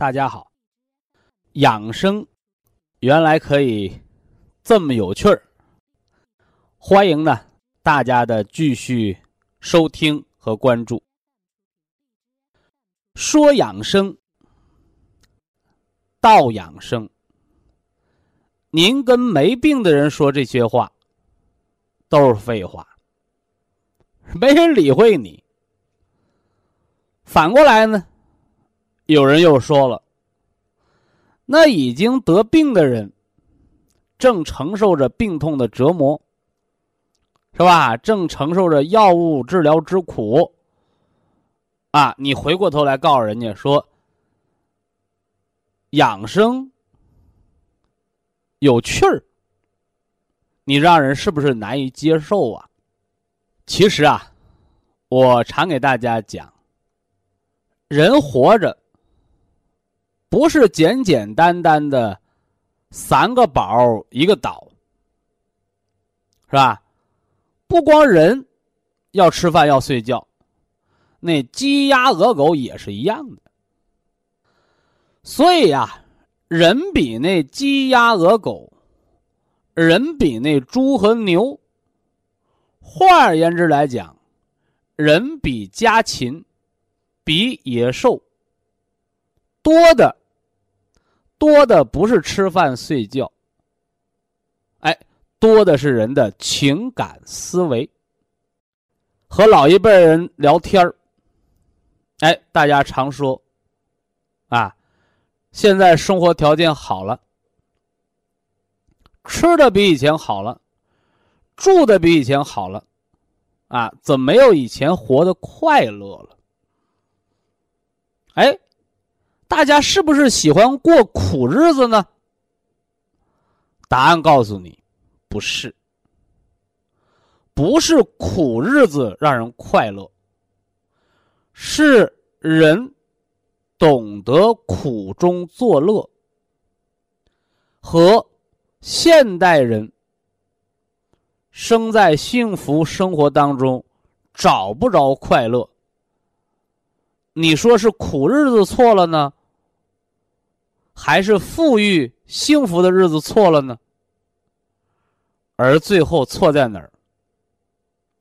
大家好，养生原来可以这么有趣儿。欢迎呢大家的继续收听和关注。说养生，道养生。您跟没病的人说这些话，都是废话，没人理会你。反过来呢？有人又说了：“那已经得病的人，正承受着病痛的折磨，是吧？正承受着药物治疗之苦。啊，你回过头来告诉人家说，养生有趣儿，你让人是不是难以接受啊？其实啊，我常给大家讲，人活着。”不是简简单单的三个宝一个岛，是吧？不光人要吃饭要睡觉，那鸡鸭鹅狗也是一样的。所以呀，人比那鸡鸭鹅狗，人比那猪和牛。换而言之来讲，人比家禽，比野兽多的。多的不是吃饭睡觉，哎，多的是人的情感思维。和老一辈人聊天儿，哎，大家常说，啊，现在生活条件好了，吃的比以前好了，住的比以前好了，啊，怎么没有以前活得快乐了？哎。大家是不是喜欢过苦日子呢？答案告诉你，不是。不是苦日子让人快乐，是人懂得苦中作乐，和现代人生在幸福生活当中找不着快乐。你说是苦日子错了呢？还是富裕幸福的日子错了呢？而最后错在哪儿？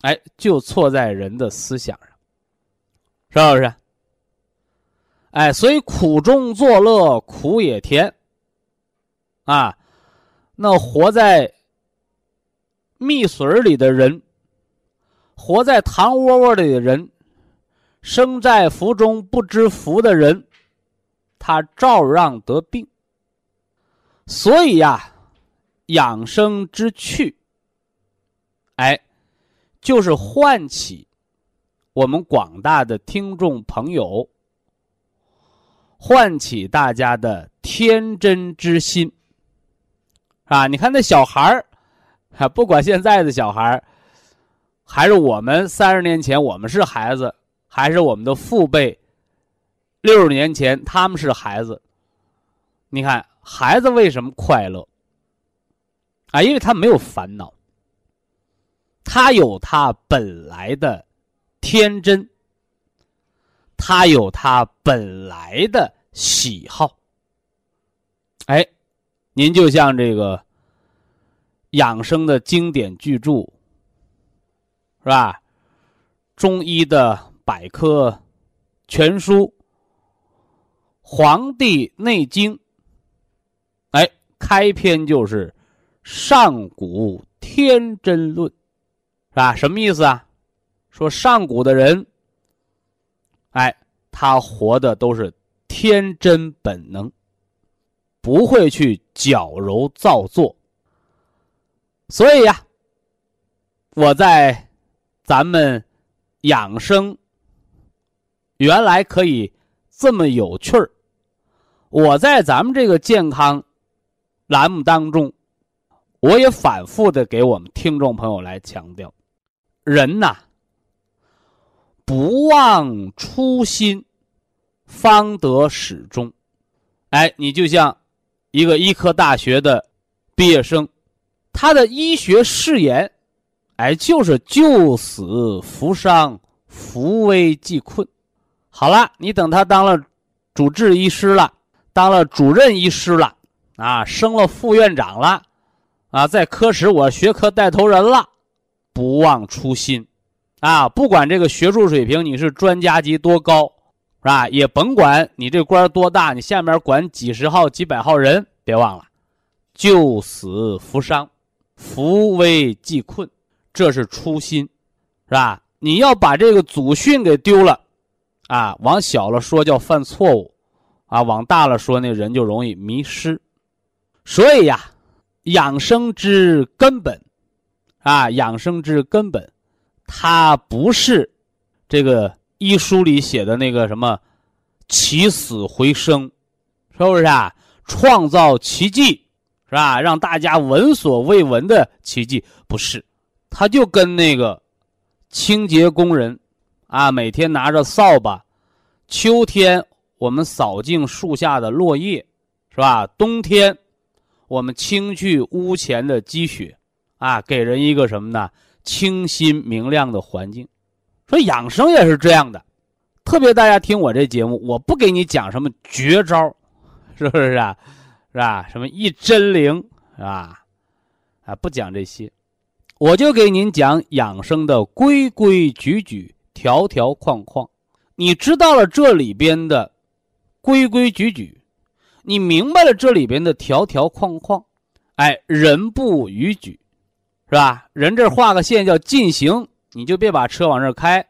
哎，就错在人的思想上，是不是？哎，所以苦中作乐，苦也甜。啊，那活在蜜水里的人，活在糖窝窝里的人，生在福中不知福的人。他照样得病，所以呀，养生之趣，哎，就是唤起我们广大的听众朋友，唤起大家的天真之心，啊！你看那小孩儿，不管现在的小孩儿，还是我们三十年前我们是孩子，还是我们的父辈。六十年前，他们是孩子。你看，孩子为什么快乐？啊，因为他没有烦恼，他有他本来的天真，他有他本来的喜好。哎，您就像这个养生的经典巨著，是吧？中医的百科全书。《黄帝内经》哎开篇就是上古天真论，是吧？什么意思啊？说上古的人，哎，他活的都是天真本能，不会去矫揉造作。所以呀，我在咱们养生原来可以这么有趣儿。我在咱们这个健康栏目当中，我也反复的给我们听众朋友来强调，人呐。不忘初心，方得始终。哎，你就像一个医科大学的毕业生，他的医学誓言，哎，就是救死扶伤，扶危济困。好了，你等他当了主治医师了，当了主任医师了，啊，升了副院长了，啊，在科室我学科带头人了，不忘初心。啊，不管这个学术水平你是专家级多高，是吧？也甭管你这官多大，你下面管几十号、几百号人，别忘了，救死扶伤，扶危济困，这是初心，是吧？你要把这个祖训给丢了，啊，往小了说叫犯错误，啊，往大了说那人就容易迷失。所以呀，养生之根本，啊，养生之根本。它不是这个医书里写的那个什么起死回生，是不是啊？创造奇迹是吧？让大家闻所未闻的奇迹不是？它就跟那个清洁工人啊，每天拿着扫把，秋天我们扫净树下的落叶，是吧？冬天我们清去屋前的积雪，啊，给人一个什么呢？清新明亮的环境，说养生也是这样的。特别大家听我这节目，我不给你讲什么绝招，是不是啊？是吧？什么一针灵，是吧？啊，不讲这些，我就给您讲养生的规规矩矩、条条框框。你知道了这里边的规规矩矩，你明白了这里边的条条框框，哎，人不逾矩。是吧？人这画个线叫禁行，你就别把车往这开。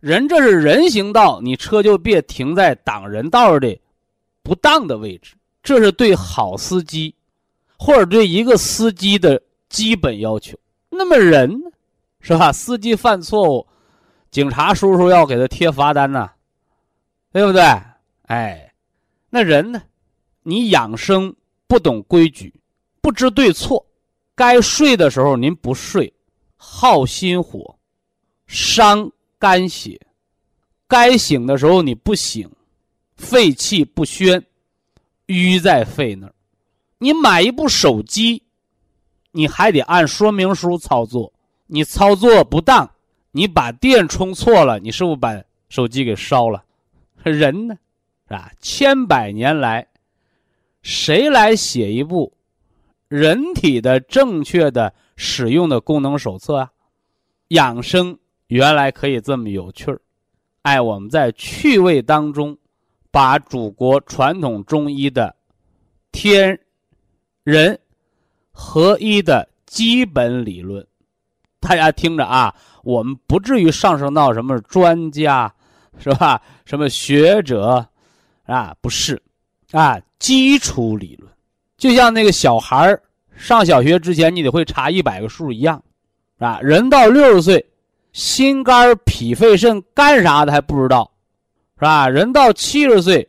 人这是人行道，你车就别停在挡人道的不当的位置。这是对好司机，或者对一个司机的基本要求。那么人呢？是吧？司机犯错误，警察叔叔要给他贴罚单呢，对不对？哎，那人呢？你养生不懂规矩，不知对错。该睡的时候您不睡，耗心火，伤肝血；该醒的时候你不醒，肺气不宣，淤在肺那儿。你买一部手机，你还得按说明书操作，你操作不当，你把电充错了，你是不是把手机给烧了？人呢，啊？千百年来，谁来写一部？人体的正确的使用的功能手册啊，养生原来可以这么有趣儿，哎，我们在趣味当中，把祖国传统中医的天人合一的基本理论，大家听着啊，我们不至于上升到什么专家，是吧？什么学者啊？不是，啊，基础理论。就像那个小孩上小学之前，你得会查一百个数一样，啊？人到六十岁，心肝脾肺肾干啥的还不知道，是吧？人到七十岁，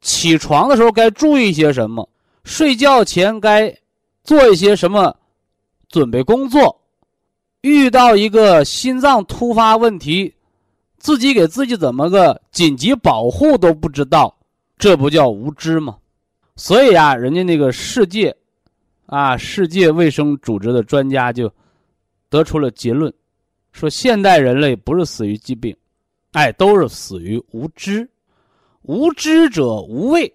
起床的时候该注意些什么？睡觉前该做一些什么准备工作？遇到一个心脏突发问题，自己给自己怎么个紧急保护都不知道，这不叫无知吗？所以啊，人家那个世界，啊，世界卫生组织的专家就得出了结论，说现代人类不是死于疾病，哎，都是死于无知。无知者无畏，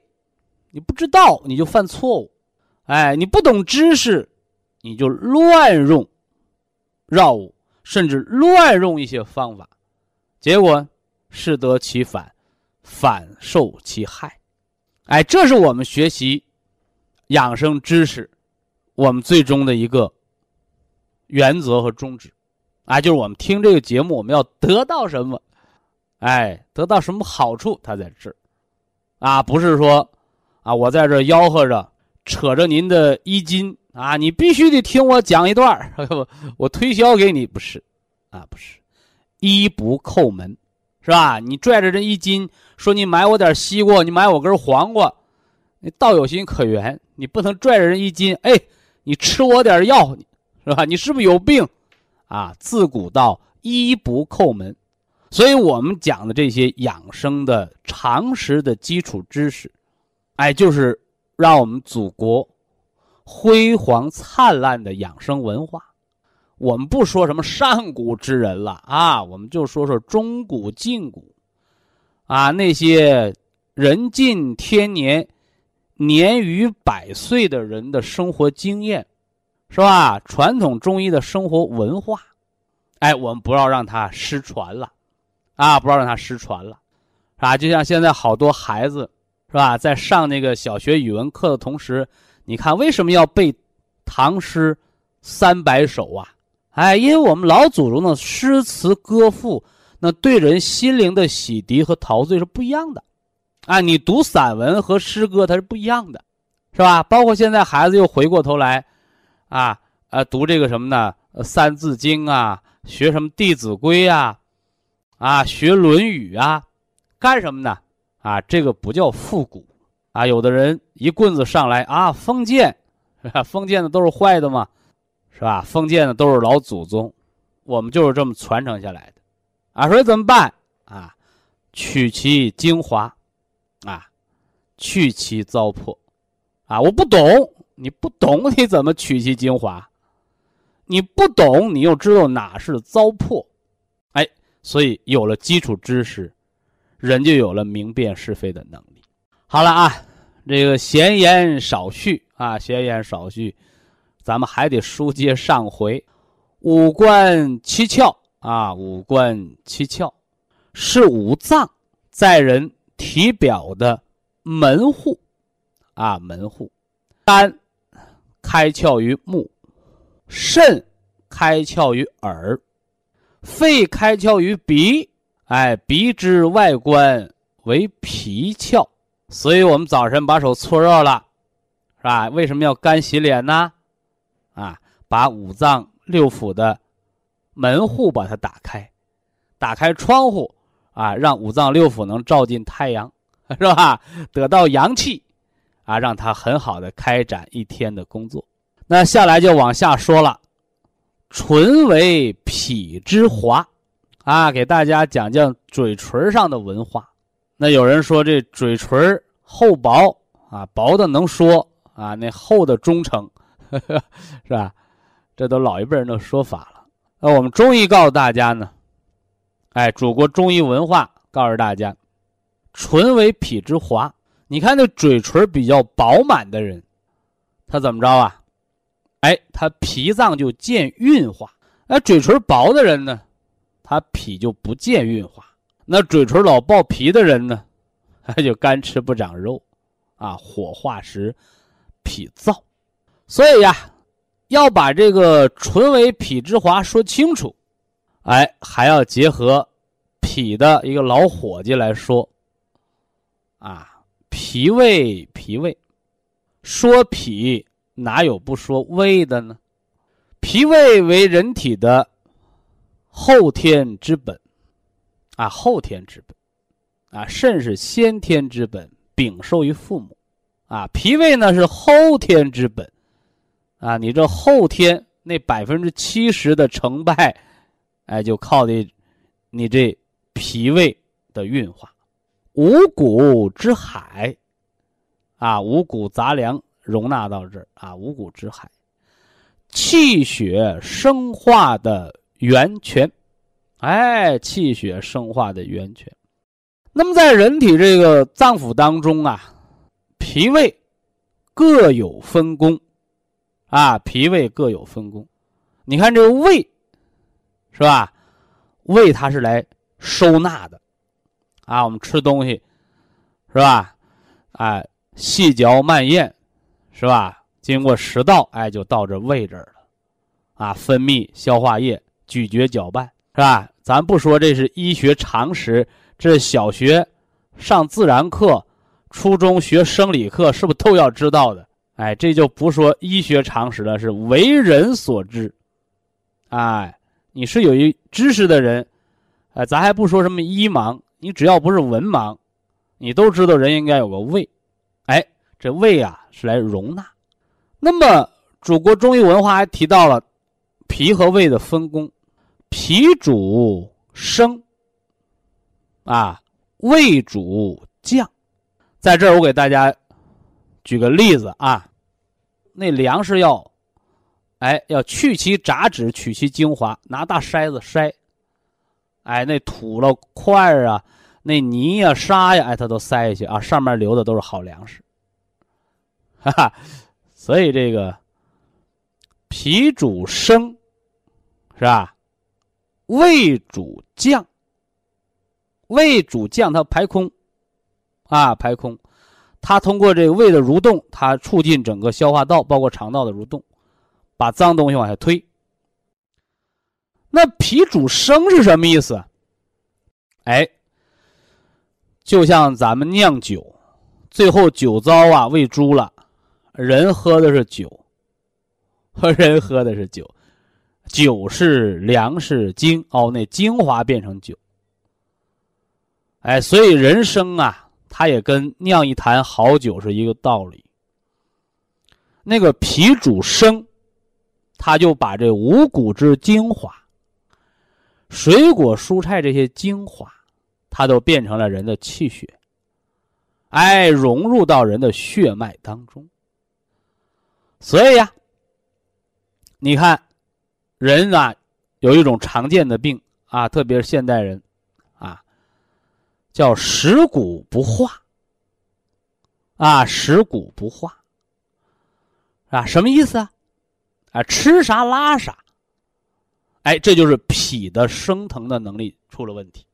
你不知道你就犯错误，哎，你不懂知识，你就乱用药物，甚至乱用一些方法，结果适得其反，反受其害。哎，这是我们学习养生知识，我们最终的一个原则和宗旨，啊，就是我们听这个节目，我们要得到什么？哎，得到什么好处？它在这儿，啊，不是说，啊，我在这吆喝着，扯着您的衣襟啊，你必须得听我讲一段我 我推销给你，不是，啊，不是，衣不叩门，是吧？你拽着这一斤说你买我点西瓜，你买我根黄瓜，你倒有心可原，你不能拽着人一斤，哎，你吃我点药，是吧？你是不是有病？啊，自古道衣不叩门。所以我们讲的这些养生的常识的基础知识，哎，就是让我们祖国辉煌灿烂的养生文化。我们不说什么上古之人了啊，我们就说说中古、近古，啊，那些人近天年、年逾百岁的人的生活经验，是吧？传统中医的生活文化，哎，我们不要让它失传了。啊，不要让它失传了，是吧？就像现在好多孩子，是吧，在上那个小学语文课的同时，你看为什么要背唐诗三百首啊？哎，因为我们老祖宗的诗词歌赋，那对人心灵的洗涤和陶醉是不一样的。啊，你读散文和诗歌，它是不一样的，是吧？包括现在孩子又回过头来，啊，呃，读这个什么呢？《三字经》啊，学什么《弟子规》啊。啊，学《论语》啊，干什么呢？啊，这个不叫复古，啊，有的人一棍子上来啊，封建，封建的都是坏的嘛，是吧？封建的都是老祖宗，我们就是这么传承下来的，啊，所以怎么办？啊，取其精华，啊，去其糟粕，啊，我不懂，你不懂 你怎么取其精华？你不懂，你又知道哪是糟粕？哎所以有了基础知识，人就有了明辨是非的能力。好了啊，这个闲言少叙啊，闲言少叙，咱们还得书接上回。五官七窍啊，五官七窍是五脏在人体表的门户啊，门户。肝开窍于目，肾开窍于耳。肺开窍于鼻，哎，鼻之外观为脾窍，所以我们早晨把手搓热了，是吧？为什么要干洗脸呢？啊，把五脏六腑的门户把它打开，打开窗户啊，让五脏六腑能照进太阳，是吧？得到阳气，啊，让它很好的开展一天的工作。那下来就往下说了。唇为脾之华，啊，给大家讲讲嘴唇上的文化。那有人说这嘴唇厚薄啊，薄的能说啊，那厚的忠诚，是吧？这都老一辈人的说法了。那我们中医告诉大家呢，哎，祖国中医文化告诉大家，唇为脾之华。你看那嘴唇比较饱满的人，他怎么着啊？哎，他脾脏就见运化。那嘴唇薄的人呢，他脾就不见运化。那嘴唇老爆皮的人呢，他就干吃不长肉，啊，火化时脾燥。所以呀，要把这个唇为脾之华说清楚，哎，还要结合脾的一个老伙计来说。啊，脾胃，脾胃，说脾。哪有不说胃的呢？脾胃为人体的后天之本，啊，后天之本，啊，肾是先天之本，禀受于父母，啊，脾胃呢是后天之本，啊，你这后天那百分之七十的成败，哎，就靠的你这脾胃的运化，五谷之海，啊，五谷杂粮。容纳到这儿啊，五谷之海，气血生化的源泉，哎，气血生化的源泉。那么在人体这个脏腑当中啊，脾胃各有分工，啊，脾胃各有分工。你看这个胃，是吧？胃它是来收纳的，啊，我们吃东西，是吧？哎，细嚼慢咽。是吧？经过食道，哎，就到这胃这儿了，啊，分泌消化液，咀嚼搅拌，是吧？咱不说这是医学常识，这小学上自然课，初中学生理课，是不是都要知道的？哎，这就不说医学常识了，是为人所知。哎，你是有一知识的人，哎，咱还不说什么医盲，你只要不是文盲，你都知道人应该有个胃。哎，这胃啊是来容纳。那么，祖国中医文化还提到了脾和胃的分工，脾主升，啊，胃主降。在这儿，我给大家。举个例子啊，那粮食要，哎，要去其杂质，取其精华，拿大筛子筛，哎，那土了块儿啊，那泥呀、沙呀，哎，它都筛下去啊，上面留的都是好粮食，哈哈。所以这个脾主升，是吧？胃主降，胃主降，它排空，啊，排空。它通过这个胃的蠕动，它促进整个消化道，包括肠道的蠕动，把脏东西往下推。那脾主升是什么意思？哎，就像咱们酿酒，最后酒糟啊喂猪了，人喝的是酒，和 人喝的是酒，酒是粮食精哦，那精华变成酒。哎，所以人生啊。它也跟酿一坛好酒是一个道理。那个脾主生，他就把这五谷之精华、水果蔬菜这些精华，它都变成了人的气血，哎，融入到人的血脉当中。所以呀，你看，人啊，有一种常见的病啊，特别是现代人。叫食谷不化，啊，食谷不化，啊，什么意思啊？啊，吃啥拉啥，哎，这就是脾的升腾的能力出了问题。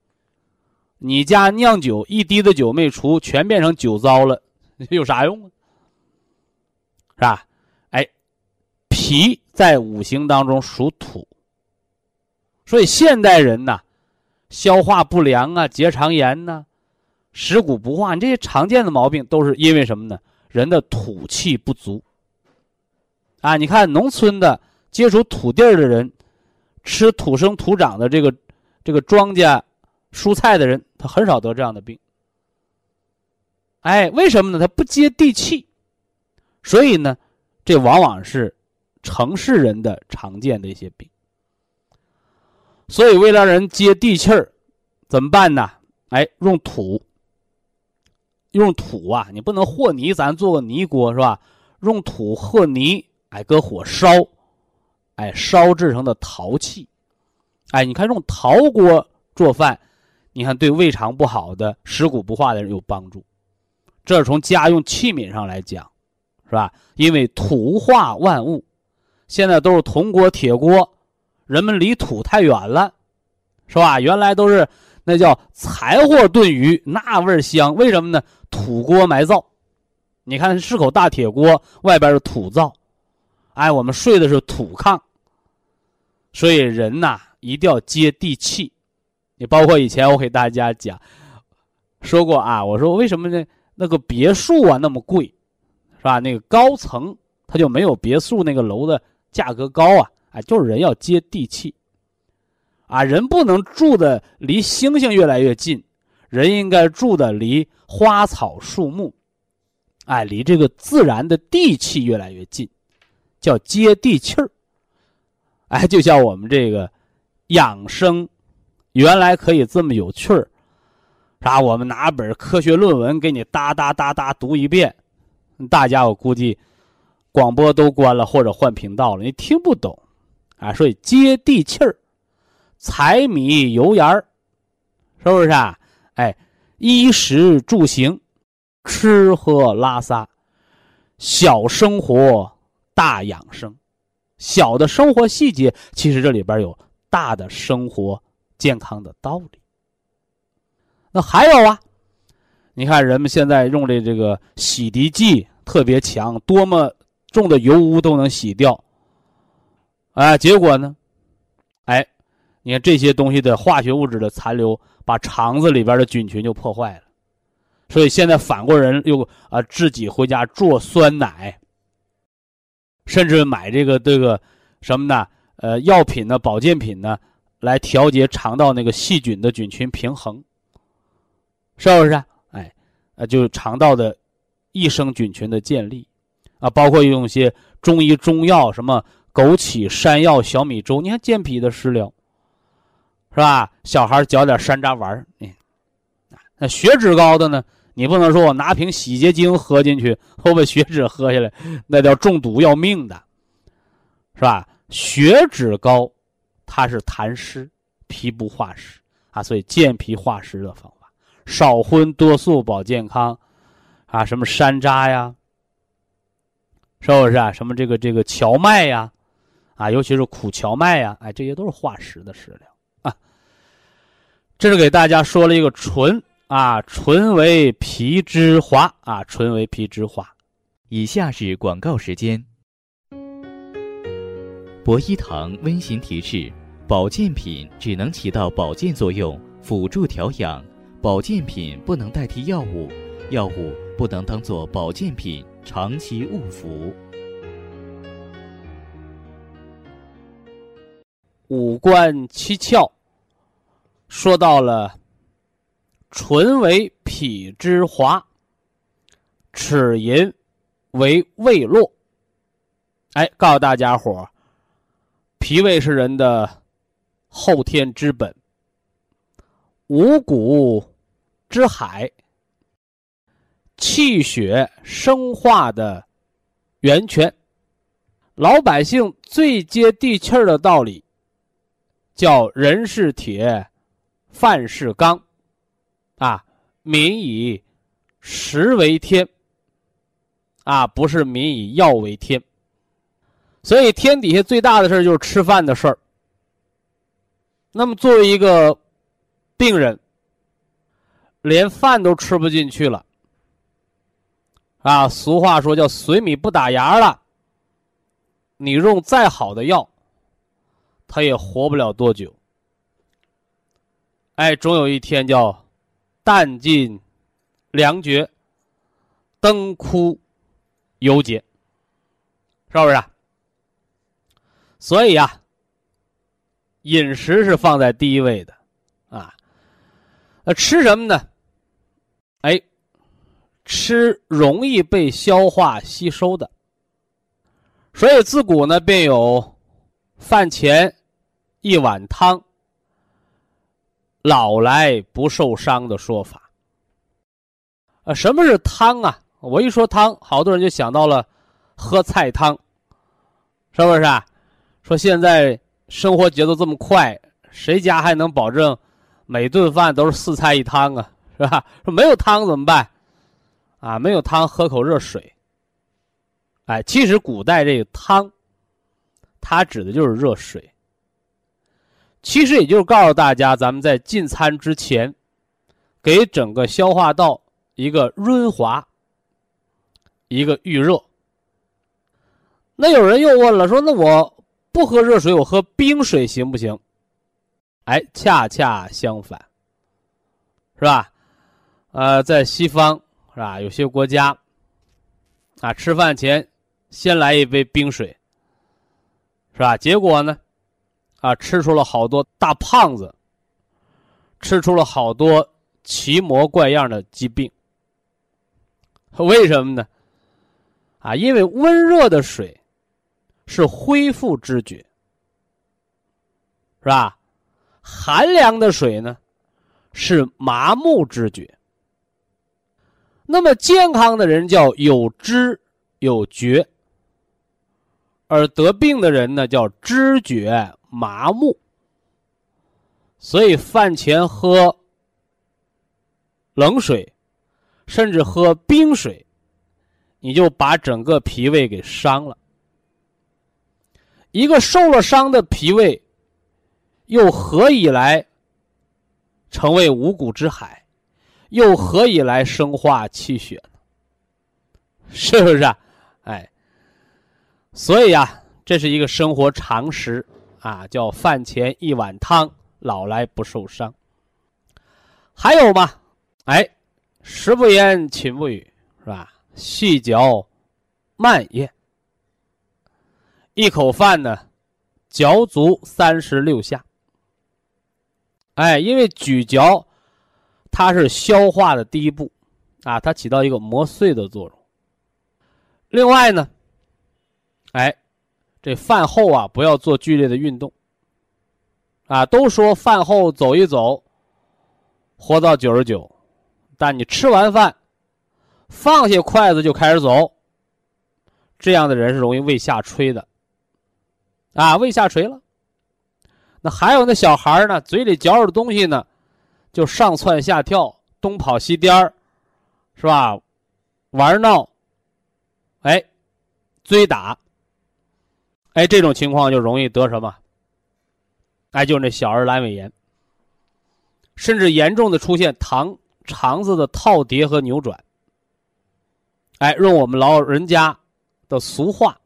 你家酿酒一滴的酒没出，全变成酒糟了，有啥用啊？是吧？哎，脾在五行当中属土，所以现代人呐。消化不良啊，结肠炎呐，食谷不化，你这些常见的毛病都是因为什么呢？人的土气不足。啊，你看农村的接触土地的人，吃土生土长的这个这个庄稼蔬菜的人，他很少得这样的病。哎，为什么呢？他不接地气，所以呢，这往往是城市人的常见的一些病。所以，为了人接地气儿，怎么办呢？哎，用土，用土啊！你不能和泥，咱做个泥锅是吧？用土和泥，哎，搁火烧，哎，烧制成的陶器，哎，你看用陶锅做饭，你看对胃肠不好的、食谷不化的人有帮助。这是从家用器皿上来讲，是吧？因为土化万物，现在都是铜锅、铁锅。人们离土太远了，是吧？原来都是那叫柴火炖鱼，那味儿香。为什么呢？土锅埋灶，你看是口大铁锅，外边是土灶，哎，我们睡的是土炕。所以人呐，一定要接地气。你包括以前我给大家讲说过啊，我说为什么呢？那个别墅啊那么贵，是吧？那个高层它就没有别墅那个楼的价格高啊。啊，就是人要接地气，啊，人不能住的离星星越来越近，人应该住的离花草树木，哎，离这个自然的地气越来越近，叫接地气儿。哎，就像我们这个养生，原来可以这么有趣儿，啥？我们拿本科学论文给你哒哒哒哒读一遍，大家我估计广播都关了或者换频道了，你听不懂。啊，所以接地气儿，柴米油盐儿，是不是啊？哎，衣食住行，吃喝拉撒，小生活大养生，小的生活细节，其实这里边有大的生活健康的道理。那还有啊，你看人们现在用的这个洗涤剂特别强，多么重的油污都能洗掉。啊，结果呢？哎，你看这些东西的化学物质的残留，把肠子里边的菌群就破坏了。所以现在反过人又啊自己回家做酸奶，甚至买这个这个什么呢？呃，药品呢，保健品呢，来调节肠道那个细菌的菌群平衡，是不是？哎，呃，就是肠道的益生菌群的建立，啊，包括用一些中医中药什么。枸杞、山药、小米粥，你看健脾的食疗，是吧？小孩嚼点山楂丸儿，那血脂高的呢？你不能说我拿瓶洗洁精喝进去，我把血脂喝下来，那叫中毒要命的，是吧？血脂高，它是痰湿，脾不化湿啊，所以健脾化湿的方法，少荤多素保健康，啊，什么山楂呀，是不是啊？什么这个这个荞麦呀？啊，尤其是苦荞麦呀，哎，这些都是化石的食疗啊。这是给大家说了一个纯啊，纯为皮之华啊，纯为皮之华。以下是广告时间。博一堂温馨提示：保健品只能起到保健作用，辅助调养；保健品不能代替药物，药物不能当做保健品长期误服。五官七窍，说到了唇为脾之华，齿龈为胃络。哎，告诉大家伙脾胃是人的后天之本，五谷之海，气血生化的源泉。老百姓最接地气儿的道理。叫人是铁，饭是钢，啊，民以食为天，啊，不是民以药为天。所以天底下最大的事就是吃饭的事儿。那么作为一个病人，连饭都吃不进去了，啊，俗话说叫水米不打牙了。你用再好的药。他也活不了多久，哎，总有一天叫弹尽粮绝，灯枯油竭，是不是？所以呀，饮食是放在第一位的啊。那吃什么呢？哎，吃容易被消化吸收的。所以自古呢，便有饭前。一碗汤，老来不受伤的说法。啊，什么是汤啊？我一说汤，好多人就想到了喝菜汤，是不是啊？说现在生活节奏这么快，谁家还能保证每顿饭都是四菜一汤啊？是吧？说没有汤怎么办？啊，没有汤，喝口热水。哎，其实古代这个汤，它指的就是热水。其实也就是告诉大家，咱们在进餐之前，给整个消化道一个润滑、一个预热。那有人又问了，说：“那我不喝热水，我喝冰水行不行？”哎，恰恰相反，是吧？呃，在西方是吧？有些国家啊，吃饭前先来一杯冰水，是吧？结果呢？啊，吃出了好多大胖子，吃出了好多奇模怪样的疾病。为什么呢？啊，因为温热的水是恢复知觉，是吧？寒凉的水呢是麻木知觉。那么健康的人叫有知有觉，而得病的人呢叫知觉。麻木，所以饭前喝冷水，甚至喝冰水，你就把整个脾胃给伤了。一个受了伤的脾胃，又何以来成为五谷之海？又何以来生化气血呢？是不是？啊哎，所以啊，这是一个生活常识啊，叫饭前一碗汤，老来不受伤。还有嘛，哎，食不言，寝不语，是吧？细嚼慢咽，一口饭呢，嚼足三十六下。哎，因为咀嚼，它是消化的第一步，啊，它起到一个磨碎的作用。另外呢，哎，这饭后啊，不要做剧烈的运动。啊，都说饭后走一走，活到九十九，但你吃完饭，放下筷子就开始走，这样的人是容易胃下垂的。啊，胃下垂了。那还有那小孩呢，嘴里嚼着东西呢，就上蹿下跳，东跑西颠儿，是吧？玩闹，哎，追打，哎，这种情况就容易得什么？哎，就是那小儿阑尾炎，甚至严重的出现肠肠子的套叠和扭转。哎，用我们老人家的俗话，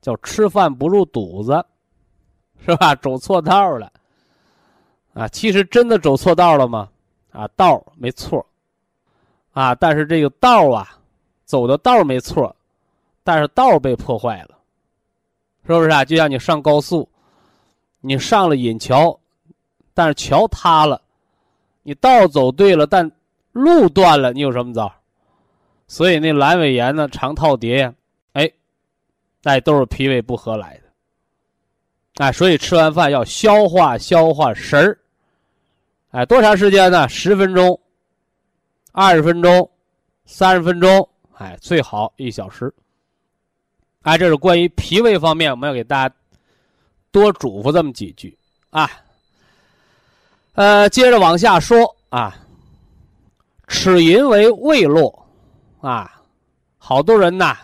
叫吃饭不入肚子。是吧？走错道了，啊，其实真的走错道了吗？啊，道没错，啊，但是这个道啊，走的道没错，但是道被破坏了，是不是啊？就像你上高速，你上了引桥，但是桥塌了，你道走对了，但路断了，你有什么招？所以那阑尾炎呢，肠套叠呀，哎，那都是脾胃不和来的。哎，所以吃完饭要消化消化食儿。哎，多长时间呢？十分钟、二十分钟、三十分钟，哎，最好一小时。哎，这是关于脾胃方面，我们要给大家多嘱咐这么几句啊。呃，接着往下说啊，齿龈为胃络啊，好多人呐，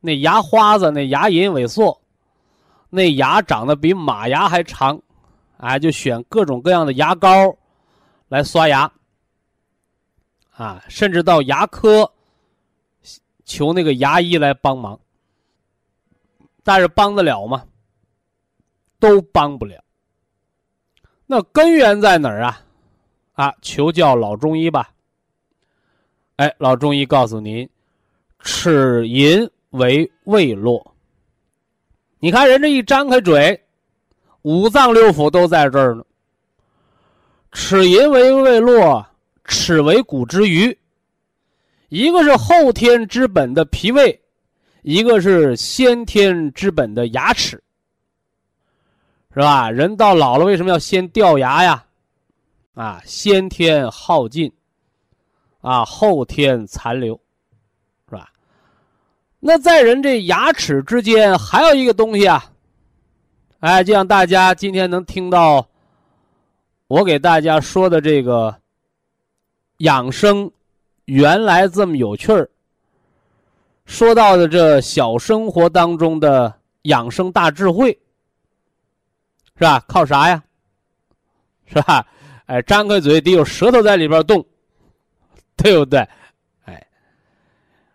那牙花子、那牙龈萎缩。那牙长得比马牙还长，哎，就选各种各样的牙膏来刷牙，啊，甚至到牙科求那个牙医来帮忙，但是帮得了吗？都帮不了。那根源在哪儿啊？啊，求教老中医吧。哎，老中医告诉您，齿龈为胃络。你看人这一张开嘴，五脏六腑都在这儿呢。齿龈为胃络，齿为骨之余，一个是后天之本的脾胃，一个是先天之本的牙齿，是吧？人到老了为什么要先掉牙呀？啊，先天耗尽，啊，后天残留。是吧那在人这牙齿之间还有一个东西啊，哎，就像大家今天能听到我给大家说的这个养生，原来这么有趣儿。说到的这小生活当中的养生大智慧，是吧？靠啥呀？是吧？哎，张开嘴得有舌头在里边动，对不对？哎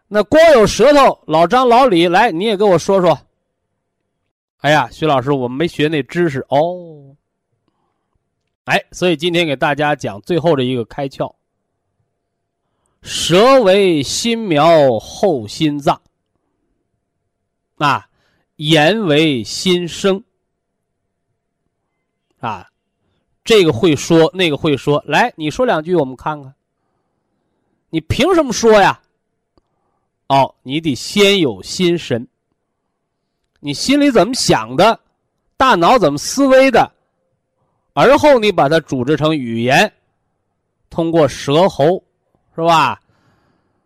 那光有舌头，老张老李来，你也跟我说说。哎呀，徐老师，我们没学那知识哦。哎，所以今天给大家讲最后的一个开窍。舌为心苗后心脏，啊，言为心声，啊，这个会说，那个会说，来，你说两句，我们看看。你凭什么说呀？哦，你得先有心神。你心里怎么想的，大脑怎么思维的，而后你把它组织成语言，通过舌喉，是吧？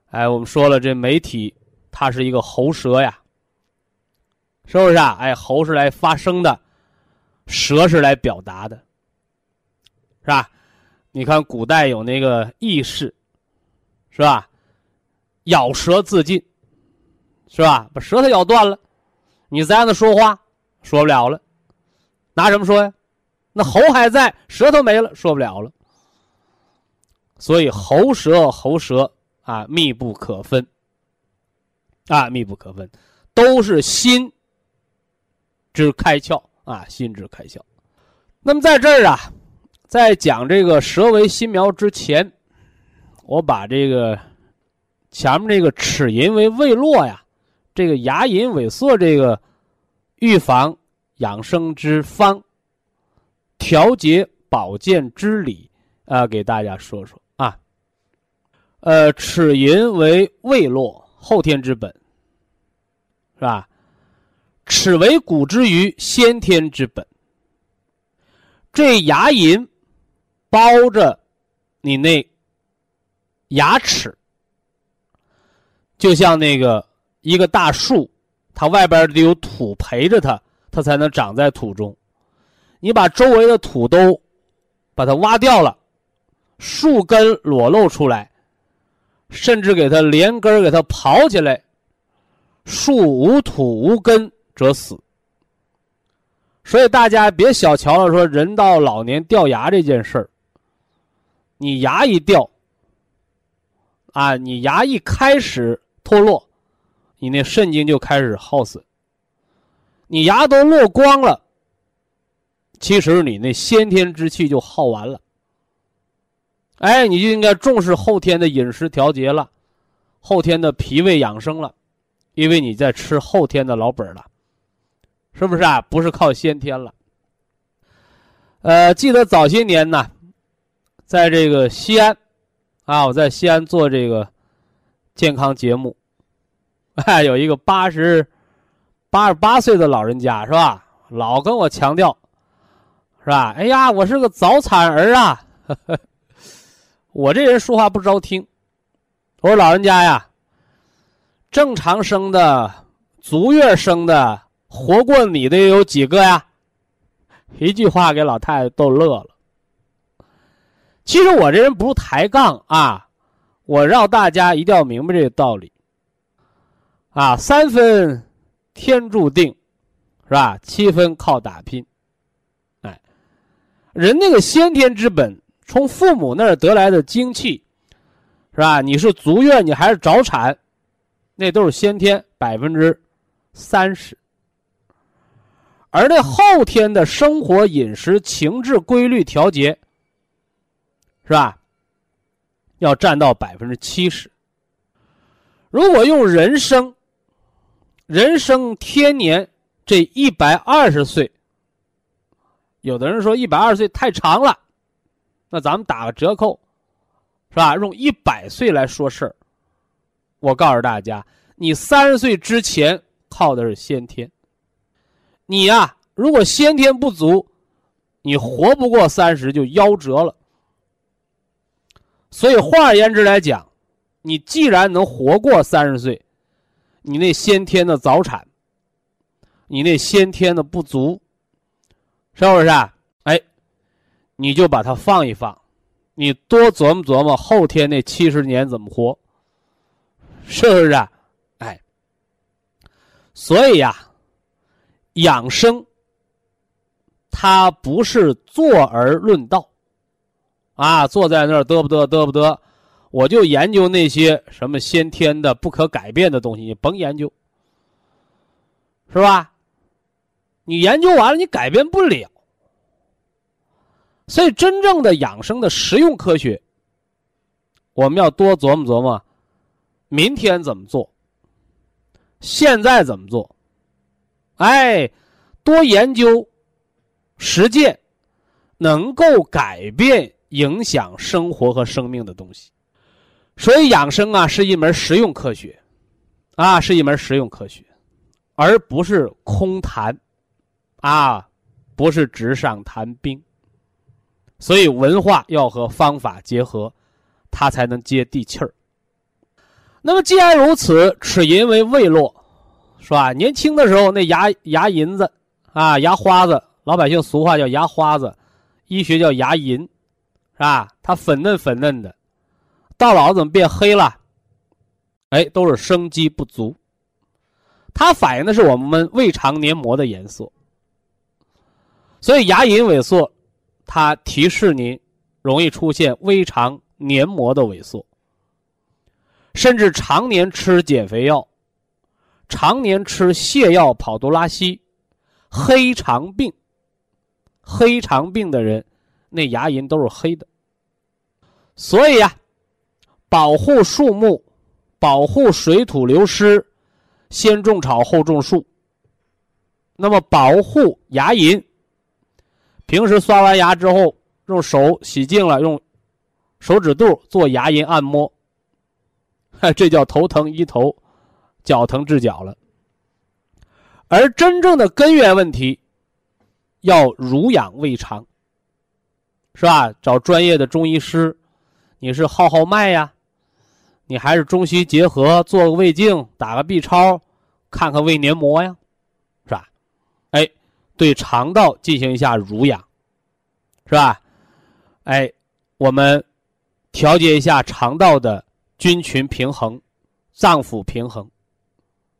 哎，我们说了，这媒体它是一个喉舌呀，是不是啊？哎，喉是来发声的，舌是来表达的，是吧？你看古代有那个义士，是吧？咬舌自尽，是吧？把舌头咬断了，你再让他说话，说不了了。拿什么说呀？那喉还在，舌头没了，说不了了。所以喉舌喉舌啊，密不可分。啊，密不可分，都是心之开窍啊，心之开窍。那么在这儿啊，在讲这个舌为心苗之前，我把这个前面这个齿龈为胃络呀，这个牙龈萎缩这个预防养生之方、调节保健之理啊，给大家说说。呃，齿龈为胃络，后天之本，是吧？齿为骨之余，先天之本。这牙龈包着你那牙齿，就像那个一个大树，它外边得有土陪着它，它才能长在土中。你把周围的土都把它挖掉了，树根裸露出来，甚至给它连根给它刨起来，树无土无根则死。所以大家别小瞧了，说人到老年掉牙这件事儿。你牙一掉，啊，你牙一开始脱落，你那肾精就开始耗损。你牙都落光了，其实你那先天之气就耗完了。哎，你就应该重视后天的饮食调节了，后天的脾胃养生了，因为你在吃后天的老本了。是不是啊？不是靠先天了。呃，记得早些年呢，在这个西安，啊，我在西安做这个健康节目，哎，有一个八十八十八岁的老人家，是吧？老跟我强调，是吧？哎呀，我是个早产儿啊！我这人说话不招听。我说老人家呀，正常生的、足月生的。活过你的有几个呀？一句话给老太太逗乐了。其实我这人不抬杠啊，我让大家一定要明白这个道理。啊，三分天注定，是吧？七分靠打拼。哎，人那个先天之本，从父母那儿得来的精气，是吧？你是足月，你还是早产，那都是先天百分之三十。而那后天的生活、饮食、情志规律调节，是吧？要占到百分之七十。如果用人生，人生天年这一百二十岁，有的人说一百二十岁太长了，那咱们打个折扣，是吧？用一百岁来说事儿。我告诉大家，你三十岁之前靠的是先天。你呀，如果先天不足，你活不过三十就夭折了。所以换而言之来讲，你既然能活过三十岁，你那先天的早产，你那先天的不足，是不是？哎，你就把它放一放，你多琢磨琢磨后天那七十年怎么活，是不是？哎，所以呀。养生，它不是坐而论道，啊，坐在那儿嘚不嘚嘚不嘚，我就研究那些什么先天的不可改变的东西，你甭研究，是吧？你研究完了，你改变不了。所以，真正的养生的实用科学，我们要多琢磨琢磨，明天怎么做，现在怎么做。哎，多研究、实践，能够改变、影响生活和生命的东西。所以养生啊，是一门实用科学，啊，是一门实用科学，而不是空谈，啊，不是纸上谈兵。所以文化要和方法结合，它才能接地气儿。那么既然如此，齿龈为胃络。是吧？年轻的时候那牙牙龈子啊，牙花子，老百姓俗话叫牙花子，医学叫牙龈，是吧？它粉嫩粉嫩的，到老怎么变黑了？哎，都是生机不足。它反映的是我们胃肠黏膜的颜色。所以牙龈萎缩，它提示您容易出现胃肠黏膜的萎缩，甚至常年吃减肥药。常年吃泻药、跑肚拉稀、黑肠病、黑肠病的人，那牙龈都是黑的。所以呀，保护树木，保护水土流失，先种草后种树。那么保护牙龈，平时刷完牙之后，用手洗净了，用手指肚做牙龈按摩，这叫头疼医头，脚疼治脚了。而真正的根源问题，要濡养胃肠，是吧？找专业的中医师，你是号号脉呀，你还是中西结合，做个胃镜，打个 B 超，看看胃黏膜呀。是吧哎，对肠道进行一下濡养，是吧？哎，我们调节一下肠道的菌群平衡、脏腑平衡，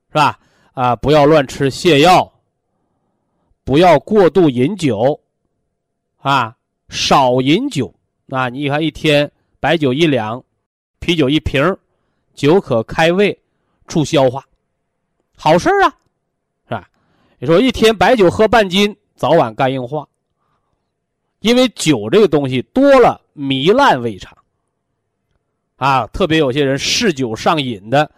是吧？啊，不要乱吃泻药，不要过度饮酒，啊，少饮酒。啊，你看一天白酒一两，啤酒一瓶，酒可开胃、助消化，好事啊。你说一天白酒喝半斤，早晚肝硬化。因为酒这个东西多了糜烂胃肠，啊，特别有些人嗜酒上瘾的，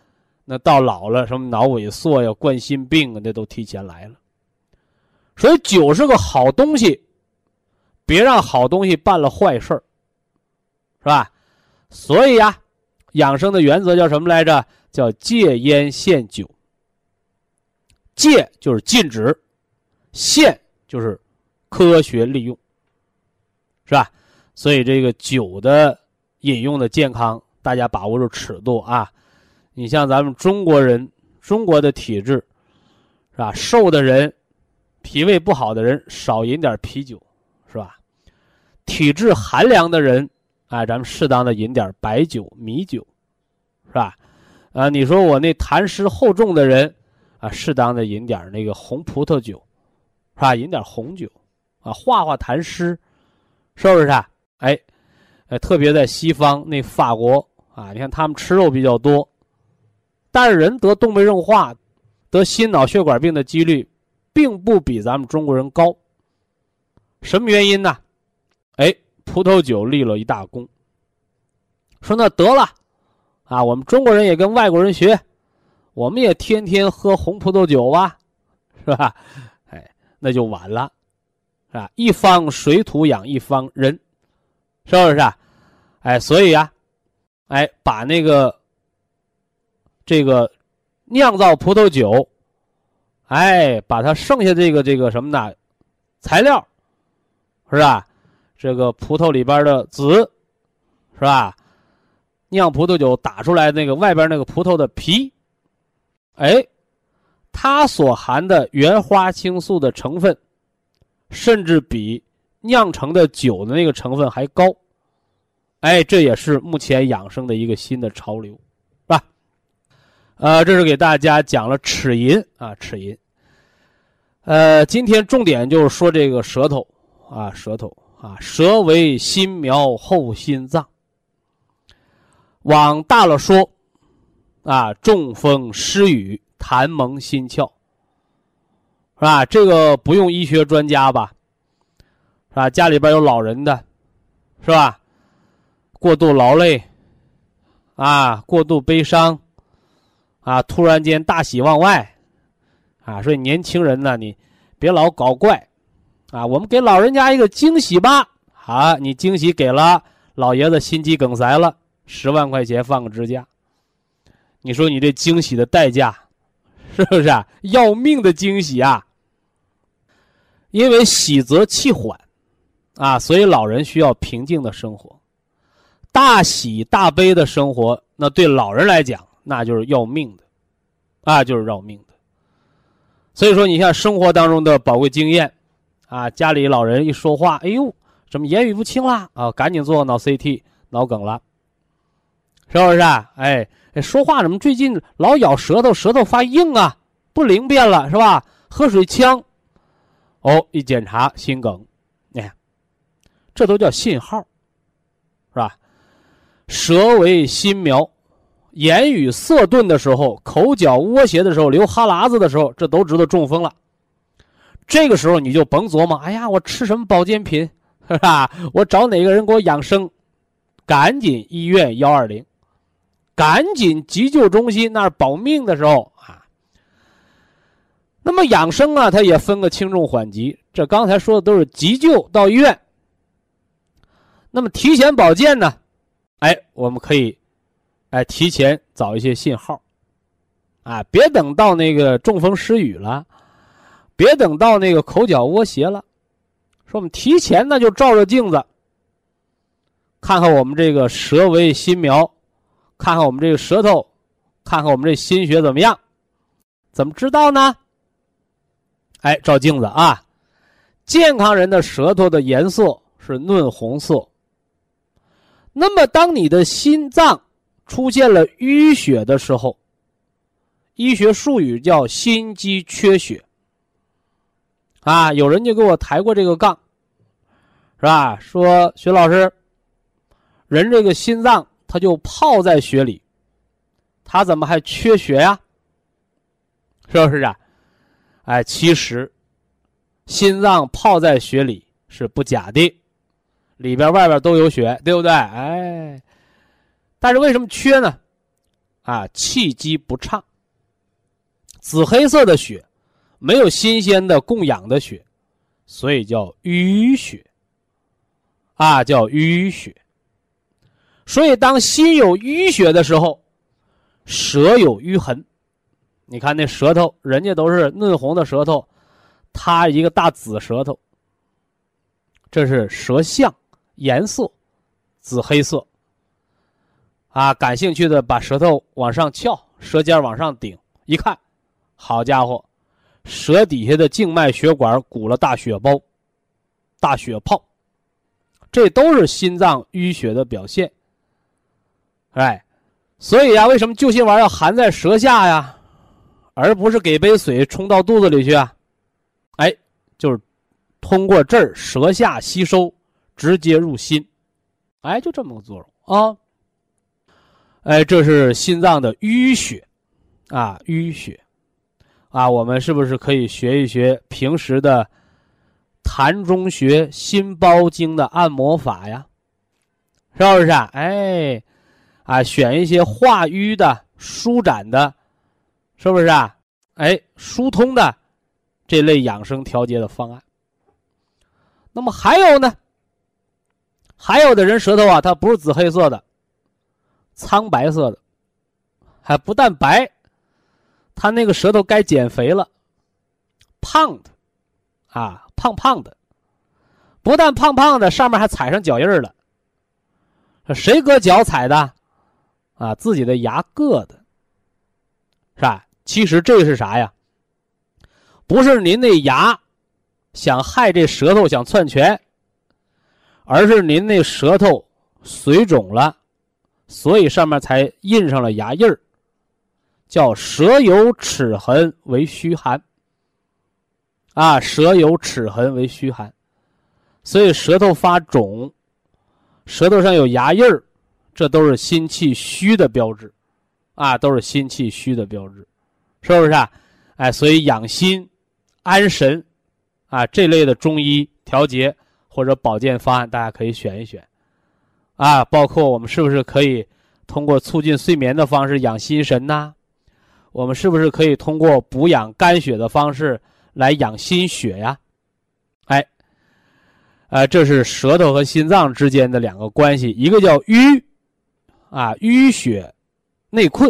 那到老了什么脑萎缩呀、冠心病啊，那都提前来了。所以酒是个好东西，别让好东西办了坏事是吧？所以呀，养生的原则叫什么来着？叫戒烟限酒。戒就是禁止，限就是科学利用，是吧？所以这个酒的饮用的健康，大家把握住尺度啊！你像咱们中国人，中国的体质，是吧？瘦的人，脾胃不好的人少饮点啤酒，是吧？体质寒凉的人，哎，咱们适当的饮点白酒、米酒，是吧？啊，你说我那痰湿厚重的人。啊，适当的饮点那个红葡萄酒，是吧？饮点红酒，啊，化化痰湿，是不是啊？哎，特别在西方那法国啊，你看他们吃肉比较多，但是人得动脉硬化、得心脑血管病的几率，并不比咱们中国人高。什么原因呢？哎，葡萄酒立了一大功。说那得了，啊，我们中国人也跟外国人学。我们也天天喝红葡萄酒吧，是吧？哎，那就晚了，是吧？一方水土养一方人，是不是啊？哎，所以呀，哎，把那个这个酿造葡萄酒，哎，把它剩下这个这个什么呢？材料，是吧？这个葡萄里边的籽，是吧？酿葡萄酒打出来那个外边那个葡萄的皮。哎，它所含的原花青素的成分，甚至比酿成的酒的那个成分还高。哎，这也是目前养生的一个新的潮流，是吧？呃，这是给大家讲了齿龈啊，齿龈。呃，今天重点就是说这个舌头啊，舌头啊，舌为心苗后心脏。往大了说。啊，中风失语，痰蒙心窍，是吧？这个不用医学专家吧？是吧？家里边有老人的，是吧？过度劳累，啊，过度悲伤，啊，突然间大喜往外，啊，所以年轻人呢，你别老搞怪，啊，我们给老人家一个惊喜吧。啊，你惊喜给了老爷子，心肌梗塞了，十万块钱放个支架。你说你这惊喜的代价，是不是啊？要命的惊喜啊！因为喜则气缓，啊，所以老人需要平静的生活。大喜大悲的生活，那对老人来讲，那就是要命的，啊，就是要命的。所以说，你像生活当中的宝贵经验，啊，家里老人一说话，哎呦，怎么言语不清了啊？赶紧做脑 CT，脑梗了，是不是啊？哎。哎说话怎么最近老咬舌头，舌头发硬啊，不灵便了是吧？喝水呛，哦，一检查心梗，你看，这都叫信号，是吧？舌为心苗，言语色钝的时候，口角窝斜的时候，流哈喇子的时候，这都知道中风了。这个时候你就甭琢磨，哎呀，我吃什么保健品，是吧？我找哪个人给我养生？赶紧医院幺二零，赶紧急救中心那儿保命的时候啊。那么养生啊，它也分个轻重缓急。这刚才说的都是急救到医院。那么提前保健呢？哎，我们可以。哎，提前找一些信号，啊，别等到那个中风失语了，别等到那个口角窝斜了，说我们提前呢就照着镜子，看看我们这个舌为心苗，看看我们这个舌头，看看我们这心血怎么样？怎么知道呢？哎，照镜子啊，健康人的舌头的颜色是嫩红色。那么，当你的心脏出现了淤血的时候，医学术语叫心肌缺血。啊，有人就给我抬过这个杠，是吧？说徐老师，人这个心脏他就泡在血里，他怎么还缺血呀？是不是啊？哎，其实心脏泡在血里是不假的，里边外边都有血，对不对？哎。但是为什么缺呢？啊，气机不畅。紫黑色的血，没有新鲜的供养的血，所以叫淤血。啊，叫淤血。所以当心有淤血的时候，舌有淤痕。你看那舌头，人家都是嫩红的舌头，他一个大紫舌头。这是舌象颜色，紫黑色。啊，感兴趣的把舌头往上翘，舌尖往上顶，一看，好家伙，舌底下的静脉血管鼓了大血包、大血泡，这都是心脏淤血的表现。哎，所以呀，为什么救心丸要含在舌下呀，而不是给杯水冲到肚子里去啊？哎，就是通过这儿舌下吸收，直接入心，哎，就这么个作用啊。哎，这是心脏的淤血，啊，淤血，啊，我们是不是可以学一学平时的痰中穴心包经的按摩法呀？是不是啊？哎，啊，选一些化瘀的、舒展的，是不是啊？哎，疏通的这类养生调节的方案。那么还有呢？还有的人舌头啊，它不是紫黑色的。苍白色的，还不但白，他那个舌头该减肥了，胖的，啊，胖胖的，不但胖胖的，上面还踩上脚印了。谁搁脚踩的？啊，自己的牙硌的，是吧？其实这是啥呀？不是您那牙想害这舌头想篡权，而是您那舌头水肿了。所以上面才印上了牙印儿，叫舌有齿痕为虚寒。啊，舌有齿痕为虚寒，所以舌头发肿，舌头上有牙印儿，这都是心气虚的标志，啊，都是心气虚的标志，是不是啊？哎，所以养心、安神，啊，这类的中医调节或者保健方案，大家可以选一选。啊，包括我们是不是可以通过促进睡眠的方式养心神呐？我们是不是可以通过补养肝血的方式来养心血呀？哎，啊，这是舌头和心脏之间的两个关系，一个叫瘀，啊淤血内困；